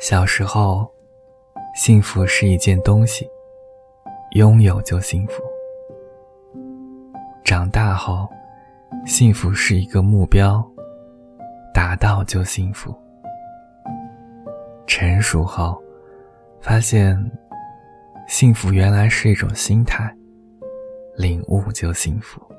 小时候幸福是一件东西拥有就幸福。长大后幸福是一个目标达到就幸福。成熟后发现幸福原来是一种心态领悟就幸福。